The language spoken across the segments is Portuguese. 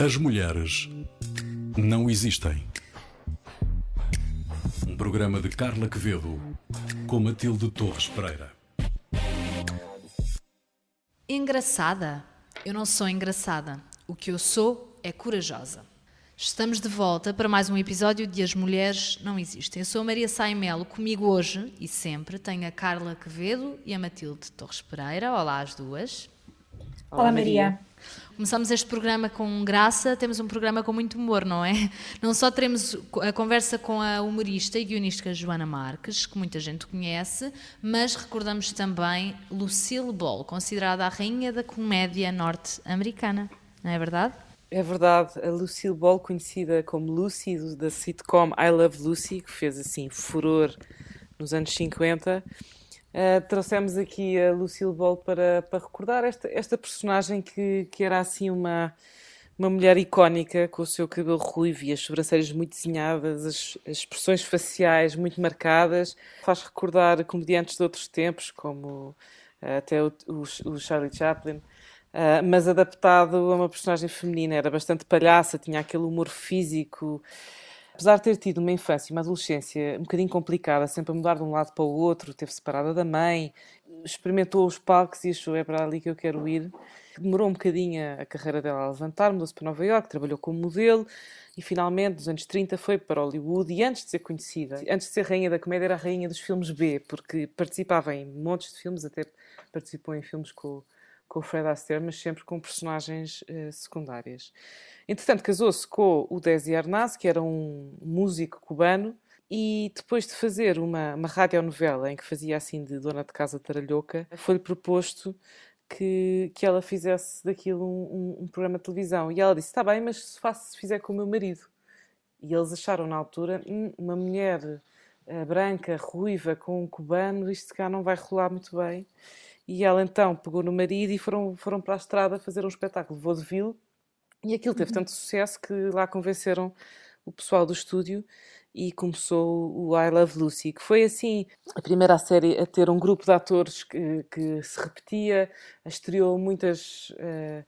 As mulheres não existem. Um programa de Carla Quevedo com Matilde Torres Pereira. Engraçada? Eu não sou engraçada. O que eu sou é corajosa. Estamos de volta para mais um episódio de As Mulheres Não Existem. Eu sou a Maria Saimelo, comigo hoje e sempre tenho a Carla Quevedo e a Matilde Torres Pereira. Olá às duas. Olá, Maria. Começamos este programa com graça, temos um programa com muito humor, não é? Não só teremos a conversa com a humorista e guionista Joana Marques, que muita gente conhece, mas recordamos também Lucille Ball, considerada a rainha da comédia norte-americana, não é verdade? É verdade, a Lucille Ball, conhecida como Lucy, da sitcom I Love Lucy, que fez assim furor nos anos 50, Uh, trouxemos aqui a Lucille Ball para, para recordar esta, esta personagem que, que era assim uma, uma mulher icónica, com o seu cabelo ruivo e as sobrancelhas muito desenhadas, as, as expressões faciais muito marcadas. Faz recordar comediantes de outros tempos, como uh, até o, o, o, Charlie Chaplin, uh, mas adaptado a uma personagem feminina. Era bastante palhaça, tinha aquele humor físico apesar de ter tido uma infância e uma adolescência um bocadinho complicada, sempre a mudar de um lado para o outro, teve separada da mãe, experimentou os palcos e achou é para ali que eu quero ir. Demorou um bocadinho a carreira dela a levantar, mudou-se para Nova York, trabalhou como modelo e finalmente, nos anos 30, foi para Hollywood. E antes de ser conhecida, antes de ser rainha da comédia, era a rainha dos filmes B, porque participava em montes de filmes, até participou em filmes com, com o Fred Astaire, mas sempre com personagens uh, secundárias. Entretanto, casou-se com o Desi Arnaz, que era um músico cubano, e depois de fazer uma, uma radionovela em que fazia assim de dona de casa taralhoca, foi-lhe proposto que, que ela fizesse daquilo um, um, um, programa de televisão. E ela disse: Está bem, mas se, faço, se fizer com o meu marido. E eles acharam na altura: hum, uma mulher uh, branca, ruiva, com um cubano, isto cá não vai rolar muito bem. E ela então pegou no marido e foram, foram para a estrada fazer um espetáculo de vaudeville e aquilo teve uhum. tanto sucesso que lá convenceram o pessoal do estúdio e começou o I Love Lucy, que foi assim a primeira série a ter um grupo de atores que, que se repetia, estreou muitas uh, uh,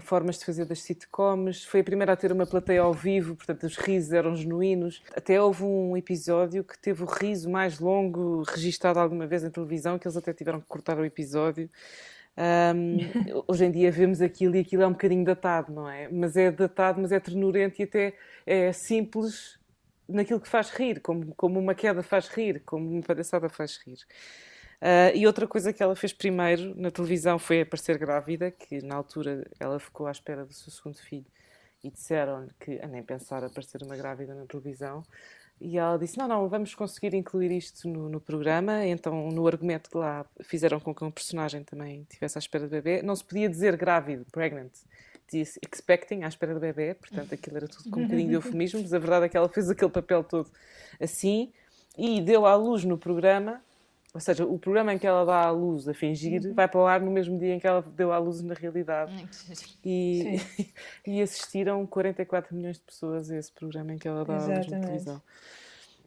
formas de fazer das sitcoms, foi a primeira a ter uma plateia ao vivo, portanto os risos eram genuínos. Até houve um episódio que teve o riso mais longo registado alguma vez em televisão, que eles até tiveram que cortar o episódio. Um, hoje em dia vemos aquilo e aquilo é um bocadinho datado, não é? Mas é datado, mas é ternurento e até é simples naquilo que faz rir, como, como uma queda faz rir, como uma palhaçada faz rir. Uh, e outra coisa que ela fez primeiro na televisão foi aparecer grávida, que na altura ela ficou à espera do seu segundo filho e disseram-lhe que a nem pensar aparecer uma grávida na televisão. E ela disse: Não, não, vamos conseguir incluir isto no, no, programa. Então, no argumento que lá fizeram com que um personagem também tivesse à espera de bebê, não se podia dizer grávido, pregnant. Disse expecting, à espera de bebê. Portanto, aquilo era tudo com um bocadinho de eufemismo. Mas a verdade é que ela fez aquele papel todo assim e deu à luz no programa. Ou seja, o programa em que ela dá à luz a fingir uhum. vai para o ar no mesmo dia em que ela deu à luz na realidade. E, e assistiram 44 milhões de pessoas a esse programa em que ela dá à luz na televisão.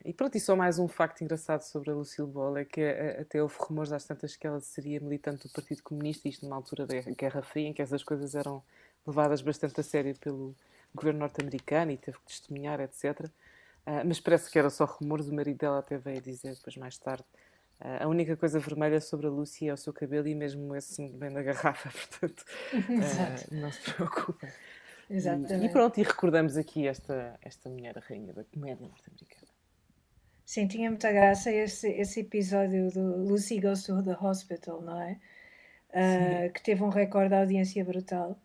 E pronto, e só mais um facto engraçado sobre a Lucille Ball é que eh, até houve rumores às tantas que ela seria militante do Partido Comunista, isto numa altura da Guerra Fria, em que essas coisas eram levadas bastante a sério pelo governo norte-americano e teve que testemunhar, etc. Uh, ah, mas parece que era só rumores, o marido dela até veio dizer depois mais tarde. Uh, a única coisa vermelha sobre a Lucy é o seu cabelo e mesmo esse vem da garrafa, portanto uh, não se preocupem. Exatamente. E, e pronto, e recordamos aqui esta, esta mulher rainha da comédia norte-americana. Sim, tinha muita graça esse, esse episódio do Lucy Goes to the Hospital, não é? Uh, que teve um recorde de audiência brutal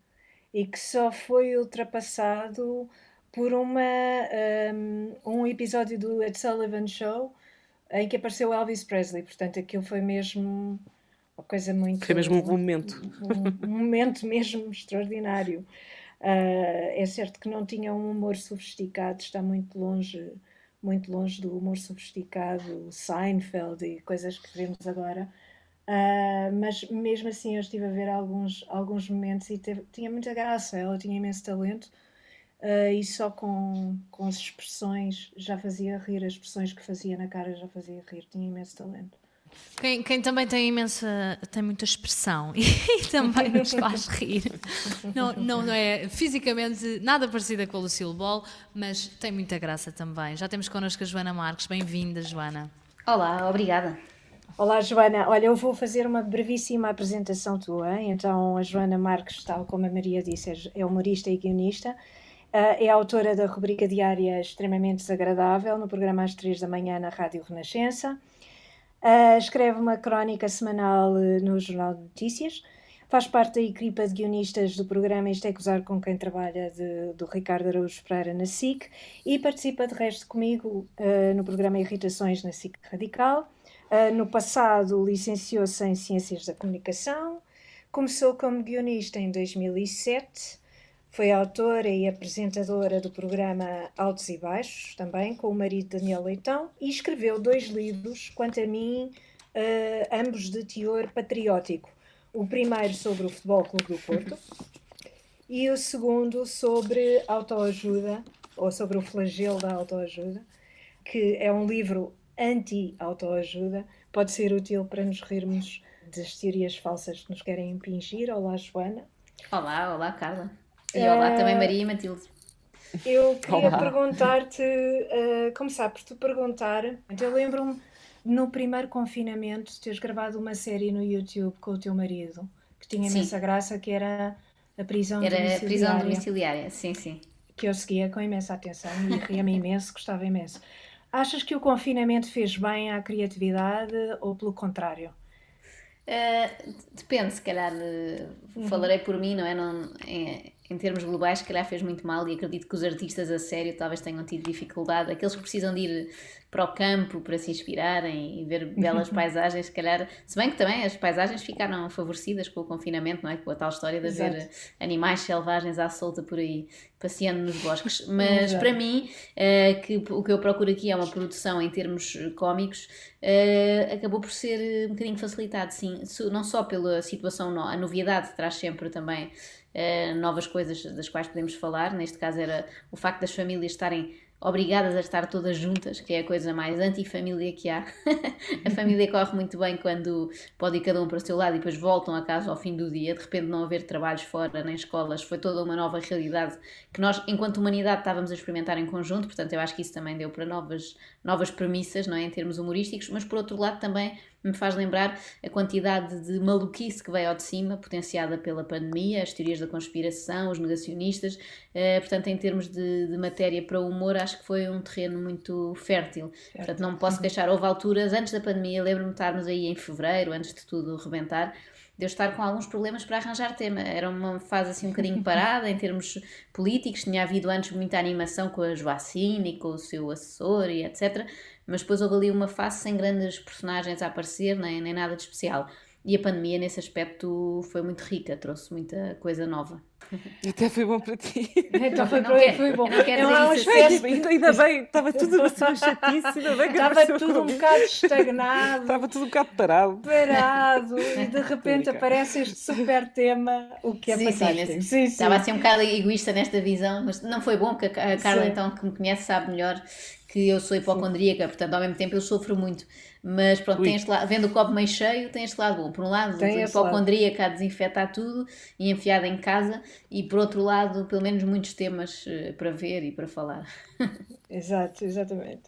e que só foi ultrapassado por uma, um, um episódio do Ed Sullivan Show em que apareceu Elvis Presley. Portanto, aquilo foi mesmo uma coisa muito. Foi mesmo um momento. Um, um momento mesmo extraordinário. Uh, é certo que não tinha um humor sofisticado, está muito longe muito longe do humor sofisticado, Seinfeld e coisas que vemos agora. Uh, mas mesmo assim eu estive a ver alguns, alguns momentos e teve, tinha muita graça, ela tinha imenso talento uh, e só com, com as expressões já fazia rir, as expressões que fazia na cara já fazia rir, tinha imenso talento. Quem, quem, também tem imensa, tem muita expressão e, também nos faz rir. Não, não, não, é fisicamente nada parecida com a Lucille Ball, mas tem muita graça também. Já temos connosco a Joana Marques. Bem-vinda, Joana. Olá, obrigada. Olá, Joana. Olha, eu vou fazer uma brevíssima apresentação tua. Então, a Joana Marques, tal como a Maria disse, é humorista e guionista. Uh, é autora da rubrica diária Extremamente Desagradável, no programa às três da manhã na Rádio Renascença. Uh, escreve uma crónica semanal uh, no Jornal de Notícias. Faz parte da equipa de guionistas do programa Isto é Gozar com quem trabalha de, do Ricardo Araújo Pereira na SIC e participa de resto comigo no programa Irritações na SIC Radical. no passado licenciou-se em Ciências da Comunicação, começou como guionista em 2007 foi autora e apresentadora do programa Altos e Baixos, também com o marido Daniel Leitão, e escreveu dois livros, quanto a mim, uh, ambos de teor patriótico. O primeiro sobre o Futebol Clube do Porto e o segundo sobre autoajuda, ou sobre o flagelo da autoajuda, que é um livro anti-autoajuda, pode ser útil para nos rirmos das teorias falsas que nos querem impingir. Olá, Joana. Olá, olá, Carla. E olá também Maria e Matilde. Eu queria perguntar-te, uh, começar por te perguntar, eu lembro-me no primeiro confinamento de teres gravado uma série no YouTube com o teu marido, que tinha sim. imensa graça, que era a prisão era domiciliária. Era a prisão domiciliária, sim, sim. Que eu seguia com imensa atenção e ria-me imenso, gostava imenso. Achas que o confinamento fez bem à criatividade ou pelo contrário? Uh, depende, se calhar uh, falarei por mim, não é? Não, é em termos globais, se calhar fez muito mal e acredito que os artistas a sério talvez tenham tido dificuldade. Aqueles que precisam de ir para o campo para se inspirarem e ver belas paisagens, se calhar, se bem que também as paisagens ficaram favorecidas com o confinamento, não é? Com a tal história de haver Exato. animais selvagens à solta por aí, passeando nos bosques. Mas Exato. para mim, uh, que, o que eu procuro aqui é uma produção em termos cómicos, uh, acabou por ser um bocadinho facilitado, sim, não só pela situação, a novidade traz sempre também uh, novas coisas das quais podemos falar. Neste caso era o facto das famílias estarem obrigadas a estar todas juntas, que é a coisa mais antifamília que há. a família corre muito bem quando pode ir cada um para o seu lado e depois voltam a casa ao fim do dia, de repente não haver trabalhos fora, nem escolas, foi toda uma nova realidade que nós, enquanto humanidade, estávamos a experimentar em conjunto, portanto eu acho que isso também deu para novas, novas premissas, não é, em termos humorísticos, mas por outro lado também me faz lembrar a quantidade de maluquice que veio ao de cima, potenciada pela pandemia, as teorias da conspiração, os negacionistas. Uh, portanto, em termos de, de, matéria para o humor, acho que foi um terreno muito fértil. Certo. Portanto, não me posso queixar. Houve alturas, antes da pandemia, lembro-me de estarmos aí em fevereiro, antes de tudo rebentar, de eu estar com alguns problemas para arranjar tema. Era uma fase assim um bocadinho parada em termos políticos, tinha havido antes muita animação com a Joacine e com o seu assessor e etc mas depois houve ali uma fase sem grandes personagens a aparecer, nem, nem nada de especial. E a pandemia, nesse aspecto, foi muito rica, trouxe muita coisa nova. Até foi bom para ti. Então foi, para quer, foi bom. Não quero não, dizer isso. Ainda, ainda bem, estava tudo assim uma chatice, ainda bem que Estava tudo um bocado estagnado. estava tudo um bocado parado. Parado, e de repente aparece este super tema, o que é sim, fantástico. Sim, sim, Estava a ser um bocado egoísta nesta visão, mas não foi bom, que a Carla, sim. então, que me conhece, sabe melhor que eu sou hipocondríaca, portanto, ao mesmo tempo eu sofro muito. Mas pronto, este lado, vendo o copo meio cheio, tem este lado bom. Por um lado, tem hipocondríaca a desinfetar tudo e enfiada em casa, e por outro lado, pelo menos muitos temas uh, para ver e para falar. Exato, exatamente.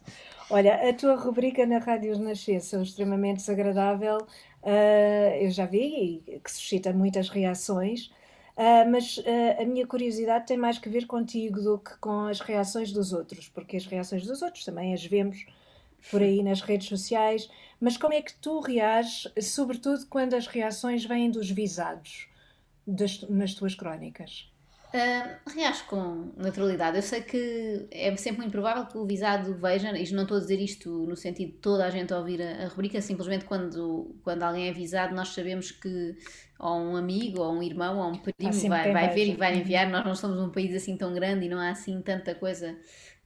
Olha, a tua rubrica na Rádio Renascença, extremamente desagradável, uh, eu já vi que suscita muitas reações. Uh, mas uh, a minha curiosidade tem mais que ver contigo do que com as reações dos outros, porque as reações dos outros também as vemos por aí nas redes sociais. Mas como é que tu reages, sobretudo quando as reações vêm dos visados das, nas tuas crónicas? Uh, reajo com naturalidade. Eu sei que é sempre muito provável que o visado veja, e não estou a dizer isto no sentido de toda a gente ouvir a, a rubrica, simplesmente quando, quando alguém é visado, nós sabemos que ou um amigo, ou um irmão, ou um primo vai, vai ver e vai enviar. Nós não somos um país assim tão grande e não há assim tanta coisa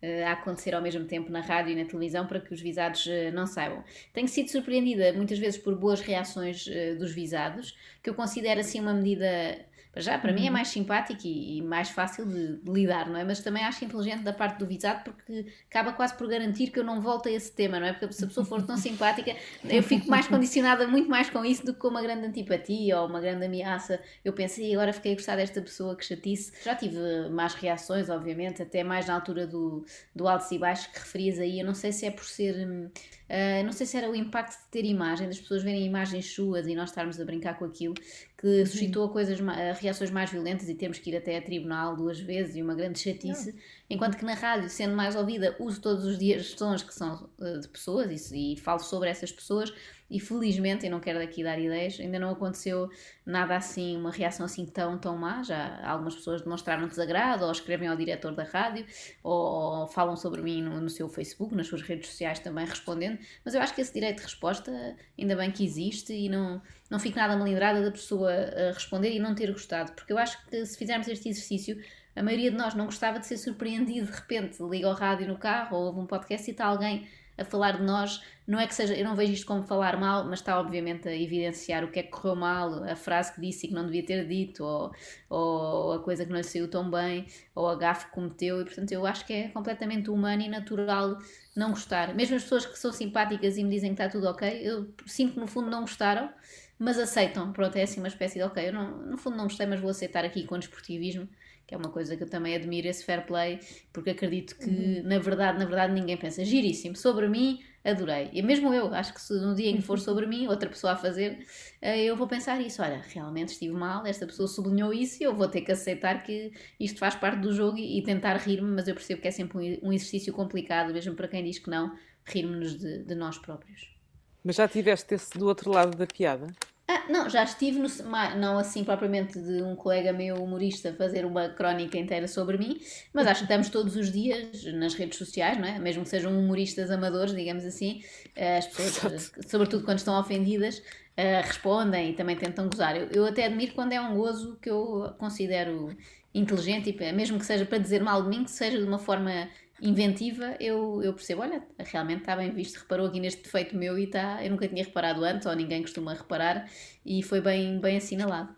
uh, a acontecer ao mesmo tempo na rádio e na televisão para que os visados uh, não saibam. Tenho sido surpreendida muitas vezes por boas reações uh, dos visados, que eu considero assim uma medida já, para uhum. mim é uhum. mais simpático e, e mais fácil de, de, lidar, não é? Mas também acho inteligente da parte do visado porque acaba quase por garantir que eu não volto a esse tema, não é? Porque se a pessoa for tão simpática, eu fico mais condicionada muito mais com isso do que com uma grande antipatia ou uma grande ameaça. Eu pensei, agora fiquei a gostar desta pessoa que chatice. Já tive mais reações, obviamente, até mais na altura do, do altos e baixos que referias aí. Eu não sei se é por ser. Uh, não sei se era o impacto de ter imagem, das pessoas verem imagens suas e nós estarmos a brincar com aquilo, que suscitou coisas, reações mais violentas e temos que ir até a tribunal duas vezes e uma grande chatice, não. Enquanto que na rádio, sendo mais ouvida, uso todos os dias sons que são uh, de pessoas e, e falo sobre essas pessoas e felizmente, e não quero daqui dar ideias, ainda não aconteceu nada assim, uma reação assim tão, tão má. Já algumas pessoas demonstraram desagrado, ou escrevem ao diretor da rádio, ou, ou falam sobre mim no, no, seu Facebook, nas suas redes sociais também respondendo. Mas eu acho que esse direito de resposta, ainda bem que existe, e não, não fico nada malindrada da pessoa a responder e não ter gostado, porque eu acho que se fizermos este exercício, a maioria de nós não gostava de ser surpreendido de repente, liga ao rádio no carro ou ouve um podcast e está alguém a falar de nós, não é que seja, eu não vejo isto como falar mal, mas está obviamente a evidenciar o que é que correu mal, a frase que disse e que não devia ter dito, ou, ou a coisa que não lhe saiu tão bem, ou a gafe que cometeu, e portanto eu acho que é completamente humano e natural não gostar. Mesmo as pessoas que são simpáticas e me dizem que está tudo ok, eu sinto que no fundo não gostaram, mas aceitam. Pronto, é assim uma espécie de ok, eu não, no fundo não gostei, mas vou aceitar aqui com desportivismo que é uma coisa que eu também admiro esse fair play, porque acredito que uhum. na verdade, na verdade ninguém pensa giríssimo sobre mim, adorei. E mesmo eu, acho que se no dia em que for sobre mim, outra pessoa a fazer, eh, eu vou pensar isso, olha, realmente estive mal, esta pessoa sublinhou isso e eu vou ter que aceitar que isto faz parte do jogo e, tentar rir-me, mas eu percebo que é sempre um exercício complicado, mesmo para quem diz que não, rir-nos de, de nós próprios. Mas já tiveste esse do outro lado da piada? Ah, não, já estive, no, não assim propriamente de um colega meu humorista fazer uma crónica inteira sobre mim, mas acho que estamos todos os dias nas redes sociais, não é? mesmo que sejam humoristas amadores, digamos assim, eh, as pessoas, sobretudo quando estão ofendidas, uh, respondem e também tentam gozar. Eu, eu, até admiro quando é um gozo que eu considero inteligente, e mesmo que seja para dizer mal de mim, que seja de uma forma inventiva, eu, eu percebo, olha, realmente está bem visto, reparou aqui neste defeito meu e está, eu nunca tinha reparado antes, ou ninguém costuma reparar, e foi bem, bem assinalado.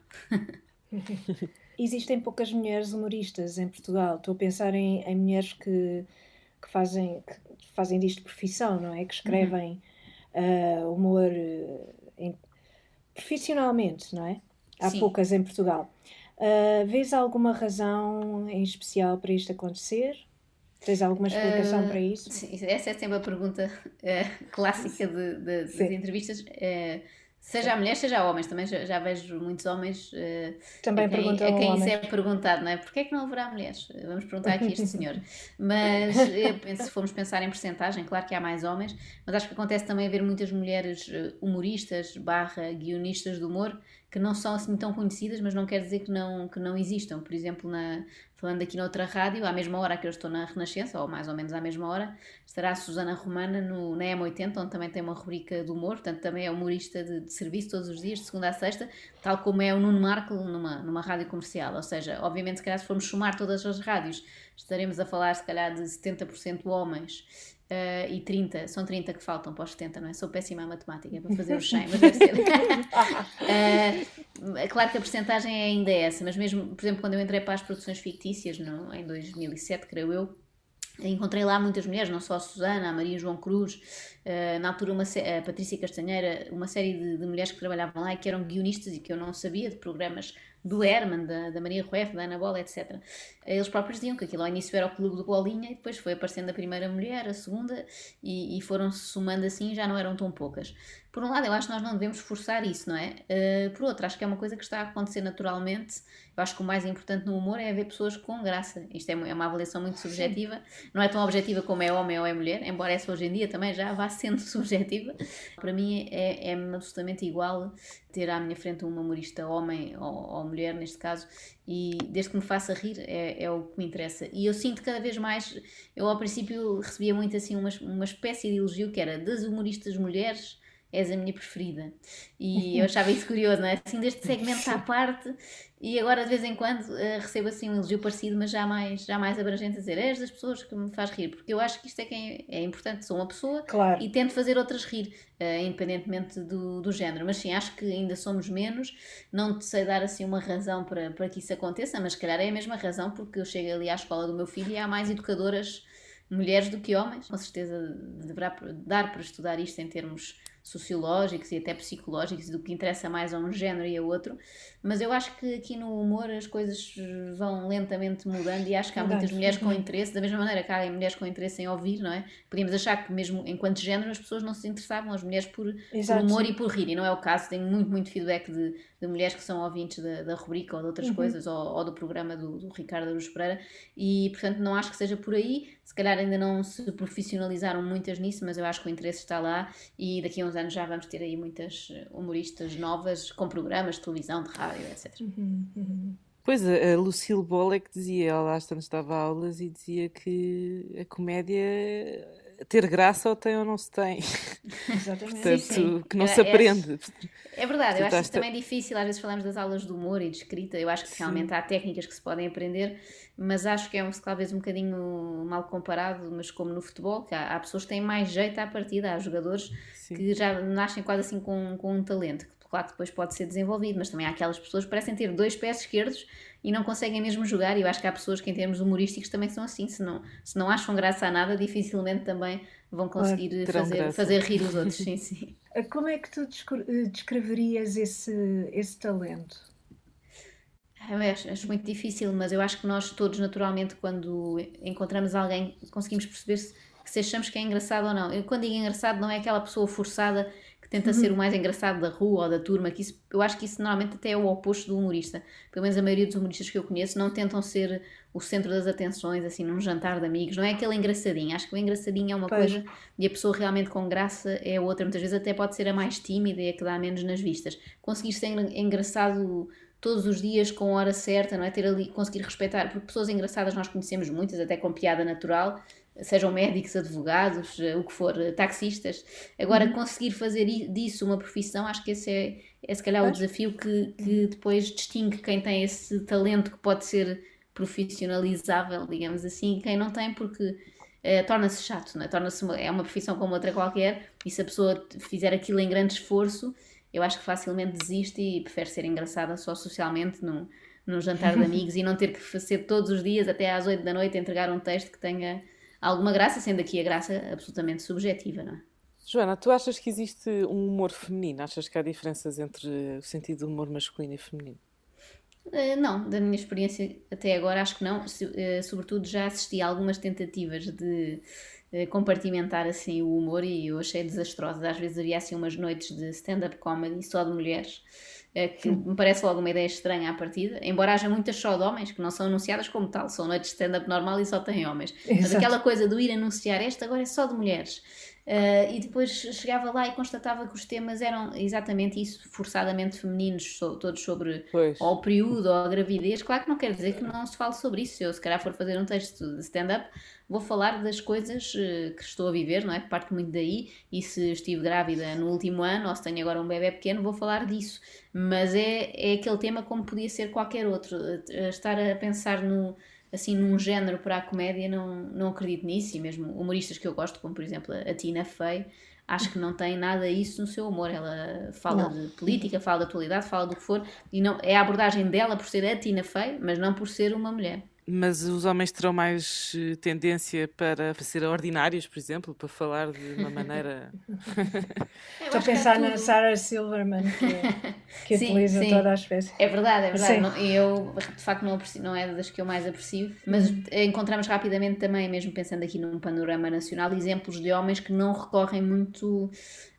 Existem poucas mulheres humoristas em Portugal. Estou a pensar em, em mulheres que, que, fazem, que fazem disto profissão, não é? Que escrevem uhum. uh, humor uh, em, profissionalmente, não é? Há Sim. poucas em Portugal. Uh, vês alguma razão em especial para isto acontecer? Tens alguma explicação uh, para isso? Sim, essa é sempre a pergunta uh, clássica de, de, das entrevistas. Uh, seja a mulher, seja a homens, também já, já vejo muitos homens também a quem, a quem isso é perguntado, não é? Porquê é que não haverá mulheres? Vamos perguntar aqui a este senhor. Mas penso, se formos pensar em porcentagem, claro que há mais homens, mas acho que acontece também haver muitas mulheres humoristas barra guionistas de humor que não são assim tão conhecidas, mas não quer dizer que não, que não existam. Por exemplo, na, falando aqui noutra rádio, à mesma hora que eu estou na Renascença, ou mais ou menos à mesma hora, estará a Susana Romana no, na M80, onde também tem uma rubrica de humor, portanto também é humorista de, de, serviço todos os dias, de segunda a sexta, tal como é o Nuno Marco numa, numa rádio comercial. Ou seja, obviamente, se calhar se formos somar todas as rádios, estaremos a falar se calhar de 70% homens Uh, e 30, são 30 que faltam para os 70, não é? Sou péssima a matemática para fazer os 100, mas deve ser. uh, claro que a porcentagem é ainda essa, mas mesmo, por exemplo, quando eu entrei para as produções fictícias, no, em 2007, creio eu, encontrei lá muitas mulheres, não só a Susana, a Maria João Cruz, uh, na altura uma, a Patrícia Castanheira, uma série de, de, mulheres que trabalhavam lá e que eram guionistas e que eu não sabia de programas do Herman, da, da Maria Rueff, da Ana Bola, etc. Eles próprios diziam que aquilo ao início era o clube do Bolinha e depois foi aparecendo a primeira mulher, a segunda, e, e foram-se somando assim, já não eram tão poucas. Por um lado, eu acho que nós não devemos forçar isso, não é? Uh, por outro, acho que é uma coisa que está a acontecer naturalmente. Eu acho que o mais importante no humor é haver pessoas com graça. Isto é, é uma avaliação muito subjetiva, não é tão objetiva como é homem ou é mulher, embora essa hoje em dia também já vá sendo subjetiva. Para mim é, é absolutamente igual ter à minha frente um humorista homem ou, ou, mulher, neste caso, e desde que me faça rir é, é, o que me interessa. E eu sinto cada vez mais, eu ao princípio recebia muito assim uma, uma espécie de elogio que era das humoristas mulheres és a minha preferida. E eu achava isso curioso, não é? Assim, deste segmento à parte, e agora de vez em quando uh, recebo assim um elogio parecido, mas já mais, já mais abrangente a dizer, és das pessoas que me faz rir, porque eu acho que isto é quem é, é importante, sou uma pessoa claro. e tento fazer outras rir, uh, independentemente do, do género. Mas sim, acho que ainda somos menos, não te sei dar assim uma razão para, para que isso aconteça, mas se calhar é a mesma razão, porque eu chego ali à escola do meu filho e há mais educadoras mulheres do que homens. Com certeza deverá dar para estudar isto em termos sociológicos e até psicológicos do que interessa mais a um género e a outro, mas eu acho que aqui no humor as coisas vão lentamente mudando e acho que há muitas mulheres com interesse, da mesma maneira que há mulheres com interesse em ouvir, não é? Podíamos achar que mesmo enquanto género as pessoas não se interessavam, as mulheres por, por humor e por rir, e não é o caso, tenho muito, muito feedback de, de mulheres que são ouvintes da, da rubrica ou de outras uhum. coisas, ou, ou, do programa do, do Ricardo Aruz Pereira, e portanto não acho que seja por aí, se calhar ainda não se profissionalizaram muitas nisso, mas eu acho que o interesse está lá e daqui a uns anos já vamos ter aí muitas humoristas novas com programas de televisão, de rádio etc. Uhum, uhum. Pois, a Lucille é que dizia, ela às tantas estava a aulas e dizia que a comédia ter graça ou tem ou não se tem. Exatamente. Portanto, sim, sim. que não se aprende. É, é verdade, eu acho que também é difícil, às vezes falamos das aulas de humor e de escrita, eu acho que sim. realmente há técnicas que se podem aprender, mas acho que é um, talvez um bocadinho mal comparado, mas como no futebol, que há, há pessoas que têm mais jeito à partida, há jogadores que já nascem quase assim com, com um talento, Claro que depois pode ser desenvolvido, mas também há aquelas pessoas que parecem ter dois pés esquerdos e não conseguem mesmo jogar. E eu acho que há pessoas que, em termos humorísticos, também são assim. Se não, se não acham graça a nada, dificilmente também vão conseguir fazer, fazer rir os outros. sim, sim. Como é que tu eh, descreverias esse, esse talento? Eu acho, acho, muito difícil, mas eu acho que nós todos, naturalmente, quando encontramos alguém, conseguimos perceber se, se achamos que é engraçado ou não. Eu, quando digo engraçado, não é aquela pessoa forçada tenta uhum. ser o mais engraçado da rua ou da turma, que isso, eu acho que isso normalmente até é o oposto do humorista. Pelo menos a maioria dos humoristas que eu conheço não tentam ser o centro das atenções, assim, num jantar de amigos, não é aquele engraçadinho. Acho que o engraçadinho é uma pois. coisa e a pessoa realmente com graça é outra. Muitas vezes até pode ser a mais tímida e a que dá menos nas vistas. Conseguir ser engraçado todos os dias com a hora certa, não é? Ter ali, conseguir respeitar, porque pessoas engraçadas nós conhecemos muitas, até com piada natural, sejam médicos, advogados, eh, o que for, eh, taxistas. Agora, uhum. conseguir fazer disso uma profissão, acho que esse é, é se calhar o desafio que, que depois distingue quem tem esse talento que pode ser profissionalizável, digamos assim, e quem não tem, porque é, torna-se chato, não é? Torna-se uma, é uma profissão como outra qualquer, e se a pessoa fizer aquilo em grande esforço, eu acho que facilmente desiste e prefere ser engraçada só socialmente num, num jantar de amigos e não ter que fazer todos os dias até às 8 da noite entregar um texto que tenha alguma graça, sendo aqui a graça absolutamente subjetiva, não é? Joana, tu achas que existe um humor feminino? Achas que há diferenças entre o sentido do humor masculino e feminino? Uh, não, da minha experiência até agora acho que não. Uh, sobretudo já assisti a algumas tentativas de uh, compartimentar assim o humor e eu achei desastrosas. Às vezes havia assim umas noites de stand-up comedy só de mulheres que me parece logo uma ideia estranha à partida, embora haja muitas só de homens que não são anunciadas como tal, são noites de stand-up normal e só têm homens. Exato. Mas aquela coisa do ir anunciar esta agora é só de mulheres. Uh, e depois chegava lá e constatava que os temas eram exatamente isso, forçadamente femininos, so, todos sobre ou o período ou a gravidez. Claro que não quer dizer que não se fale sobre isso. Se eu, se calhar, for fazer um texto de stand-up, vou falar das coisas uh, que estou a viver, não é? Parte muito daí. E se estive grávida no último ano ou se tenho agora um bebê pequeno, vou falar disso. Mas é, é aquele tema como podia ser qualquer outro. Uh, estar a pensar no assim num género para a comédia não, não acredito nisso. E mesmo humoristas que eu gosto como por exemplo a Tina Fey acho que não tem nada isso no seu humor. Ela fala não. de política fala de atualidade fala do que for e não é a abordagem dela por ser a Tina Fey mas não por ser uma mulher mas os homens terão mais eh, tendência para ser ordinários, por exemplo, para falar de uma maneira. Estou a pensar é tudo... na Sarah Silverman, que, que sim, utiliza sim. toda a espécie. É verdade, é verdade. Não, eu, de facto, não, aprecio, não é das que eu mais aprecio, mas encontramos rapidamente também, mesmo pensando aqui num panorama nacional, exemplos de homens que não recorrem muito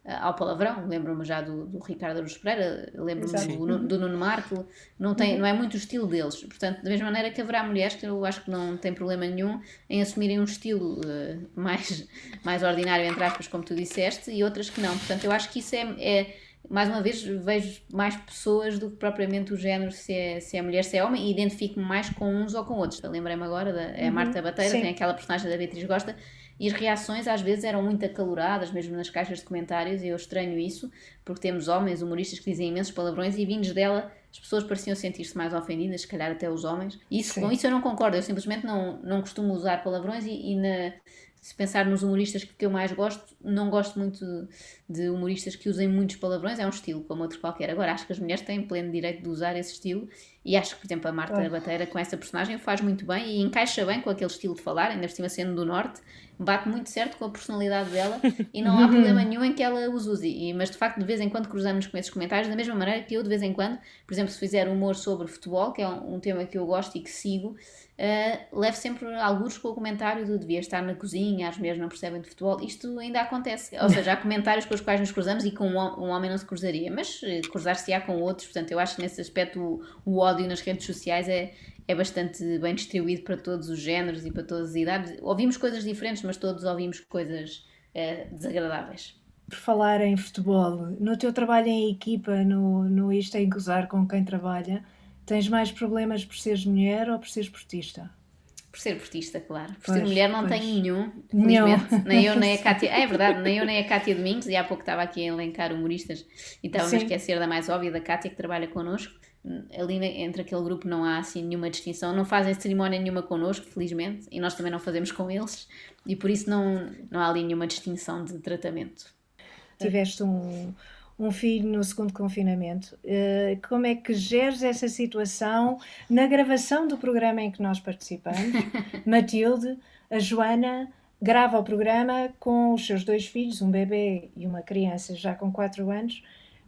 ao palavrão, lembro-me já do, do Ricardo Aruz Pereira, lembro-me do, do, Nuno Marco, não, tem, não é muito o estilo deles, portanto, da mesma maneira que haverá mulheres que eu acho que não tem problema nenhum em assumirem um estilo uh, mais, mais ordinário, entre aspas, como tu disseste, e outras que não, portanto, eu acho que isso é, é mais uma vez, vejo mais pessoas do que propriamente o género, se é, se é mulher, se é homem, e identifico-me mais com uns ou com outros. Lembrei-me agora da é a uhum. Marta Bateira, tem aquela personagem da Beatriz Gosta, e as reações às vezes eram muito acaloradas, mesmo nas caixas de comentários, e eu estranho isso, porque temos homens, humoristas que dizem imensos palavrões e vindos dela as pessoas pareciam sentir-se mais ofendidas, se calhar até os homens. E isso, com isso eu não concordo, eu simplesmente não, não costumo usar palavrões e, e na, se pensar nos humoristas que eu mais gosto, não gosto muito de humoristas que usem muitos palavrões, é um estilo como outro qualquer. Agora, acho que as mulheres têm pleno direito de usar esse estilo e acho que, por exemplo, a Marta oh. Bateira com essa personagem faz muito bem e encaixa bem com aquele estilo de falar, ainda por cima sendo do Norte, bate muito certo com a personalidade dela e não há problema nenhum em que ela os use. E, mas, de facto, de vez em quando cruzamos com esses comentários, da mesma maneira que eu, de vez em quando, por exemplo, se fizer humor sobre futebol, que é um, um tema que eu gosto e que sigo, uh, levo sempre alguns com o comentário do devia estar na cozinha, as mulheres não percebem de futebol. Isto ainda acontece. Ou seja, há comentários com os quais nos cruzamos e com um, um homem não se cruzaria, mas uh, cruzar-se-á com outros. Portanto, eu acho que nesse aspecto o, o ódio nas redes sociais é, é bastante bem distribuído para todos os géneros e para todas as idades. Ouvimos coisas diferentes, mas todos ouvimos coisas uh, desagradáveis. Por falar em futebol, no teu trabalho em equipa, no, no Isto em Gozar com quem trabalha, Tens mais problemas por seres mulher ou por seres portista? Por ser portista, claro. Por pois, ser mulher não pois. tenho nenhum, felizmente. Nem eu nem a Cátia. Ah, é verdade, nem eu nem a Cátia Domingos, e há pouco estava aqui a elencar humoristas e estava a esquecer da mais óbvia, da Cátia, que trabalha connosco. Ali entre aquele grupo não há assim nenhuma distinção, não fazem cerimónia nenhuma connosco, felizmente, e nós também não fazemos com eles, e por isso não, não há ali nenhuma distinção de tratamento. Tiveste um, um filho no segundo confinamento. Uh, como é que geres essa situação na gravação do programa em que nós participamos? Matilde, a Joana grava o programa com os seus dois filhos, um bebê e uma criança já com 4 anos,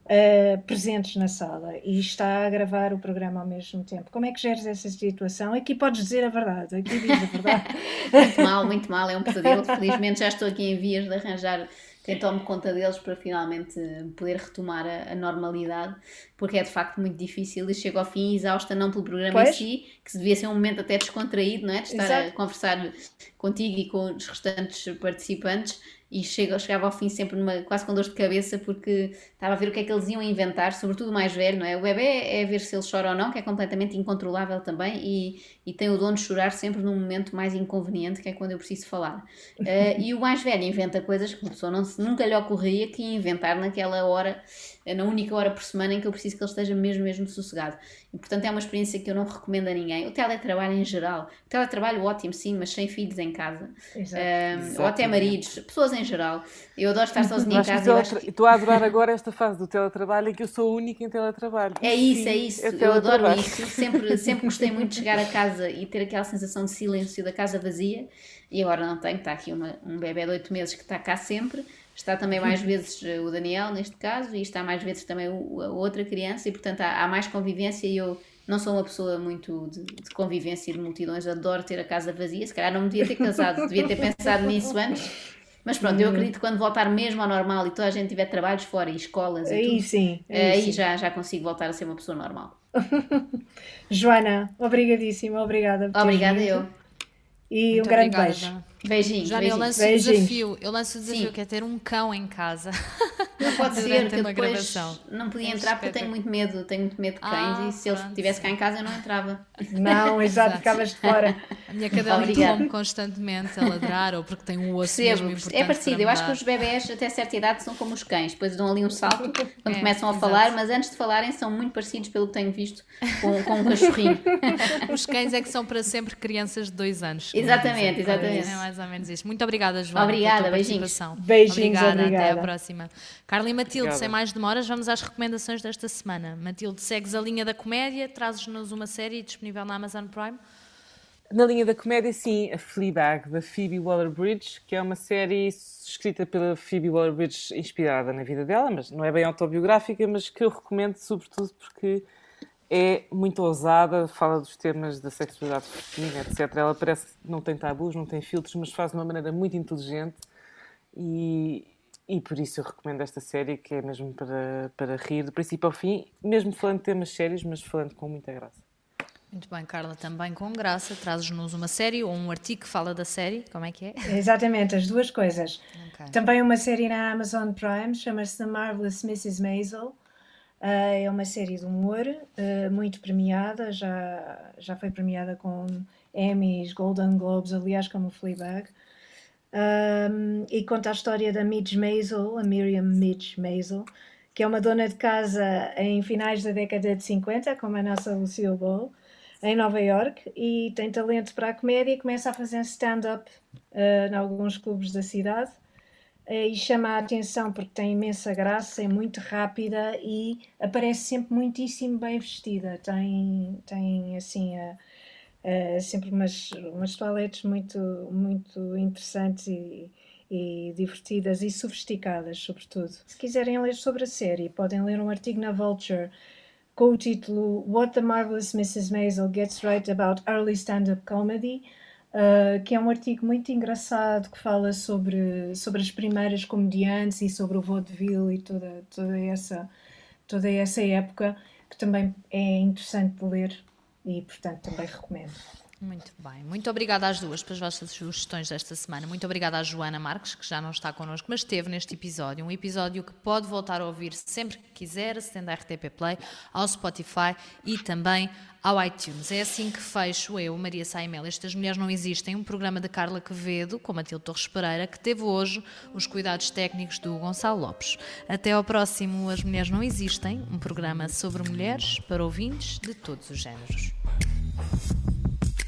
uh, presentes na sala e está a gravar o programa ao mesmo tempo. Como é que geres essa situação? Aqui podes dizer a verdade, aqui diz a verdade. muito mal, muito mal, é um pesadelo. Felizmente já estou aqui em vias de arranjar quem tome conta deles para finalmente poder retomar a, a, normalidade, porque é de facto muito difícil e chego ao fim exausta, não pelo programa pois? em si, que devia ser um momento até descontraído, não é? De estar Exato. a conversar contigo e com os restantes participantes, e chega, chegava ao fim sempre numa, quase com dor de cabeça porque estava a ver o que é que eles iam inventar, sobretudo o mais velho, não é? O bebê é ver se ele chora ou não, que é completamente incontrolável também e, e tem o dom de chorar sempre num momento mais inconveniente, que é quando eu preciso falar. Uh, e o mais velho inventa coisas que a pessoa não, nunca lhe ocorria que ia inventar naquela hora é na única hora por semana em que eu preciso que ele esteja mesmo, mesmo sossegado. E, portanto, é uma experiência que eu não recomendo a ninguém. O teletrabalho em geral. O teletrabalho ótimo, sim, mas sem filhos em casa. Exato. Um, ou até maridos, pessoas em geral. Eu adoro estar sozinha em casa. Estou a adorar agora esta fase do teletrabalho em que eu sou a única em teletrabalho. É isso, é isso. É eu adoro isso. Sempre, sempre gostei muito de chegar a casa e ter aquela sensação de silêncio da casa vazia. E agora não tenho. Está aqui uma, um bebê de 8 meses que está cá sempre Está também mais vezes eh, o Daniel, neste caso, e está mais vezes também o, a outra criança, e portanto há, há, mais convivência. E eu não sou uma pessoa muito de, de, convivência e de multidões, adoro ter a casa vazia. Se calhar não me devia ter casado, devia ter pensado nisso antes. Mas pronto, eu acredito que quando voltar mesmo ao normal e toda a gente tiver trabalhos fora e escolas e aí tudo, sim, aí, aí sim. Já, já consigo voltar a ser uma pessoa normal. Joana, obrigadíssima, obrigada. Obrigada eu. E Muito um grande obrigada, beijo. Beijinhos. Já beijinhos. eu lanço o desafio. Eu lanço o desafio Sim. que é ter um cão em casa. Não pode ser, que depois gravação. não podia é entrar porque eu tenho muito medo, tenho muito medo de cães ah, e se ele estivesse cá em casa eu não entrava. Não, exato, ficavas de fora. A minha cadela come constantemente a ladrar ou porque tem um osso Percebo, mesmo É parecido, eu acho que os bebés até certa idade são como os cães, depois dão ali um salto quando é, começam a exato. falar, mas antes de falarem são muito parecidos pelo que tenho visto com, com um cachorrinho. Os cães é que são para sempre crianças de dois anos. Exatamente, exatamente. É mais ou menos isso. Muito obrigada, Joana. Obrigada, beijinhos. Beijinhos, obrigada, obrigada. Até à próxima. Carla e Matilde, Obrigada. sem mais demoras, vamos às recomendações desta semana. Matilde, segues a linha da comédia, trazes-nos uma série disponível na Amazon Prime. Na linha da comédia, sim, a Fleabag, da Phoebe Waller-Bridge, que é uma série escrita pela Phoebe Waller-Bridge, inspirada na vida dela, mas não é bem autobiográfica, mas que eu recomendo sobretudo porque é muito ousada, fala dos temas da sexualidade feminina, etc. Ela parece que não tem tabus, não tem filtros, mas faz de uma maneira muito inteligente e, e por isso eu recomendo esta série, que é mesmo para, para rir do princípio ao fim, mesmo falando de temas sérios, mas falando com muita graça. Muito bem, Carla, também com graça, trazes-nos uma série ou um artigo que fala da série, como é que é? Exatamente, as duas coisas. Okay. Também uma série na Amazon Prime, chama-se The Marvelous Mrs. Maisel, Uh, é uma série de humor uh, muito premiada, já, já foi premiada com Emmys, Golden Globes, aliás, como Fleabag. Um, e conta a história da Midge Maisel, a Miriam Midge Maisel, que é uma dona de casa em finais da década de 50, como a nossa Lucille Ball, em Nova York, e tem talento para a comédia e começa a fazer stand-up uh, em alguns clubes da cidade. Uh, e chama a atenção porque tem imensa graça, é muito rápida e aparece sempre muitíssimo bem vestida. Tem, tem assim, uh, uh, sempre umas, umas toaletes muito, muito interessantes e, e divertidas e sofisticadas, sobretudo. Se quiserem ler sobre a série, podem ler um artigo na Vulture com o título What the Marvelous Mrs. Maisel Gets Right About Early Stand-Up Comedy, uh, que é um artigo muito engraçado que fala sobre, sobre as primeiras comediantes e sobre o vaudeville e toda, toda, essa, toda essa época, que também é interessante de ler e, portanto, também recomendo. Muito bem. Muito obrigada às duas pelas vossas sugestões desta semana. Muito obrigada à Joana Marques, que já não está connosco, mas esteve neste episódio. Um episódio que pode voltar a ouvir sempre que quiser, acedendo à RTP Play, ao Spotify e também ao iTunes. É assim que fecho eu, Maria Saimel. Estas Mulheres Não Existem, um programa de Carla Quevedo, com Matilde Torres Pereira, que teve hoje os cuidados técnicos do Gonçalo Lopes. Até ao próximo As Mulheres Não Existem, um programa sobre mulheres para ouvintes de todos os géneros.